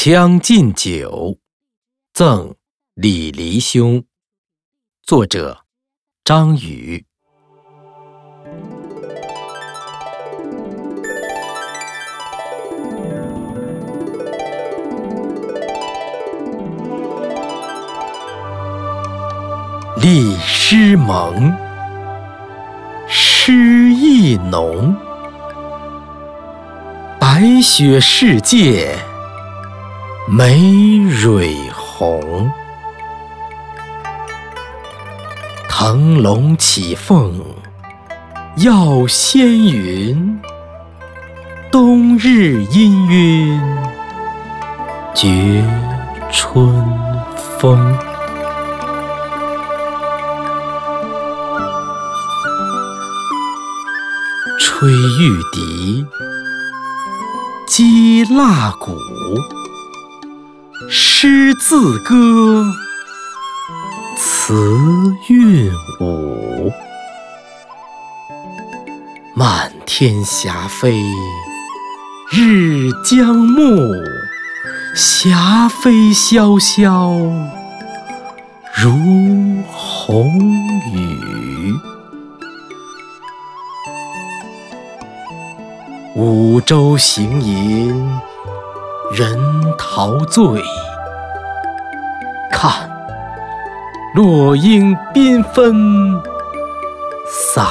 《将进酒》赠李黎兄，作者张宇。立诗盟，诗意浓，白雪世界。梅蕊红，腾龙起凤耀仙云，冬日氤氲觉春风。吹玉笛，击蜡鼓。诗字歌，词韵舞，漫天霞飞日将暮，霞飞潇潇如红雨。五洲行吟人陶醉。看，落英缤纷洒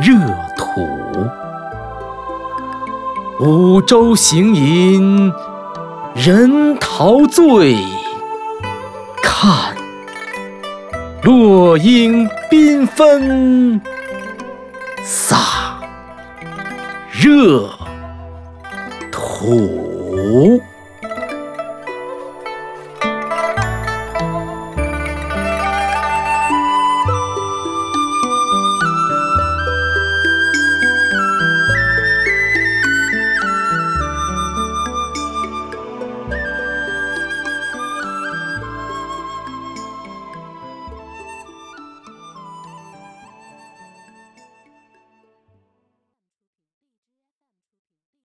热土，五洲行吟人陶醉。看，落英缤纷洒热土。